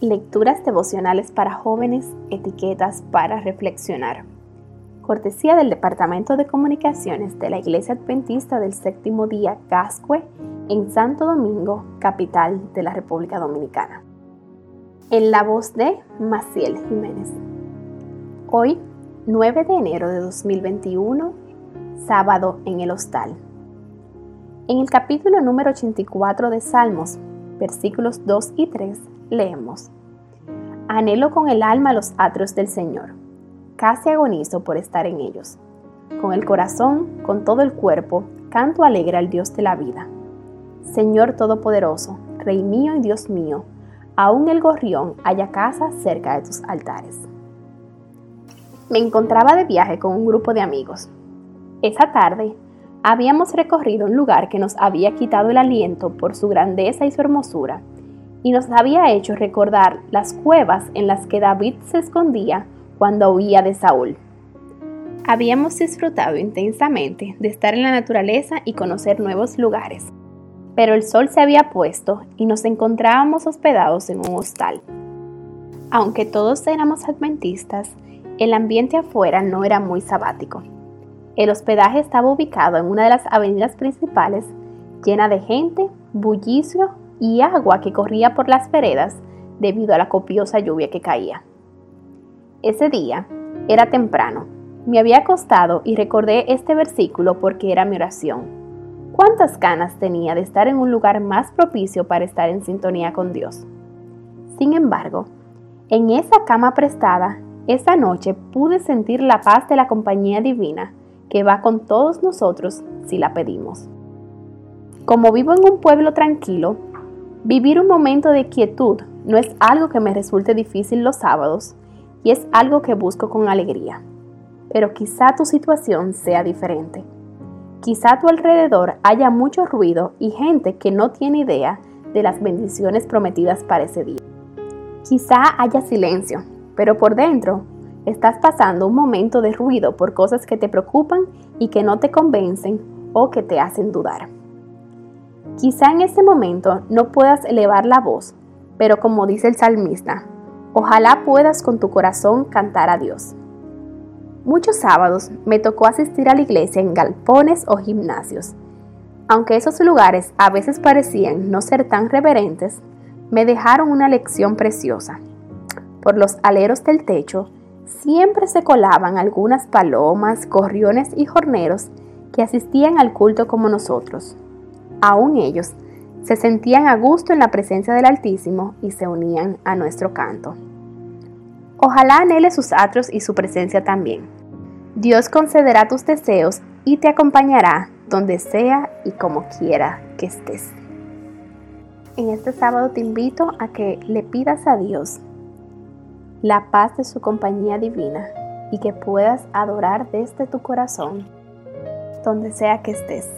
Lecturas devocionales para jóvenes, etiquetas para reflexionar. Cortesía del Departamento de Comunicaciones de la Iglesia Adventista del Séptimo Día Cascue en Santo Domingo, capital de la República Dominicana. En la voz de Maciel Jiménez. Hoy, 9 de enero de 2021, sábado en el hostal. En el capítulo número 84 de Salmos, versículos 2 y 3, leemos. Anhelo con el alma los atrios del Señor. Casi agonizo por estar en ellos. Con el corazón, con todo el cuerpo, canto alegre al Dios de la vida. Señor Todopoderoso, Rey mío y Dios mío, aún el gorrión haya casa cerca de tus altares. Me encontraba de viaje con un grupo de amigos. Esa tarde habíamos recorrido un lugar que nos había quitado el aliento por su grandeza y su hermosura y nos había hecho recordar las cuevas en las que David se escondía cuando huía de Saúl. Habíamos disfrutado intensamente de estar en la naturaleza y conocer nuevos lugares, pero el sol se había puesto y nos encontrábamos hospedados en un hostal. Aunque todos éramos adventistas, el ambiente afuera no era muy sabático. El hospedaje estaba ubicado en una de las avenidas principales, llena de gente, bullicio y agua que corría por las veredas debido a la copiosa lluvia que caía. Ese día era temprano. Me había acostado y recordé este versículo porque era mi oración. ¿Cuántas ganas tenía de estar en un lugar más propicio para estar en sintonía con Dios? Sin embargo, en esa cama prestada, esa noche pude sentir la paz de la compañía divina que va con todos nosotros si la pedimos. Como vivo en un pueblo tranquilo, Vivir un momento de quietud no es algo que me resulte difícil los sábados y es algo que busco con alegría. Pero quizá tu situación sea diferente. Quizá a tu alrededor haya mucho ruido y gente que no tiene idea de las bendiciones prometidas para ese día. Quizá haya silencio, pero por dentro estás pasando un momento de ruido por cosas que te preocupan y que no te convencen o que te hacen dudar. Quizá en ese momento no puedas elevar la voz, pero como dice el salmista, ojalá puedas con tu corazón cantar a Dios. Muchos sábados me tocó asistir a la iglesia en galpones o gimnasios. Aunque esos lugares a veces parecían no ser tan reverentes, me dejaron una lección preciosa. Por los aleros del techo siempre se colaban algunas palomas, gorriones y jorneros que asistían al culto como nosotros aún ellos se sentían a gusto en la presencia del Altísimo y se unían a nuestro canto. Ojalá anhele sus atrios y su presencia también. Dios concederá tus deseos y te acompañará donde sea y como quiera que estés. En este sábado te invito a que le pidas a Dios la paz de su compañía divina y que puedas adorar desde tu corazón donde sea que estés.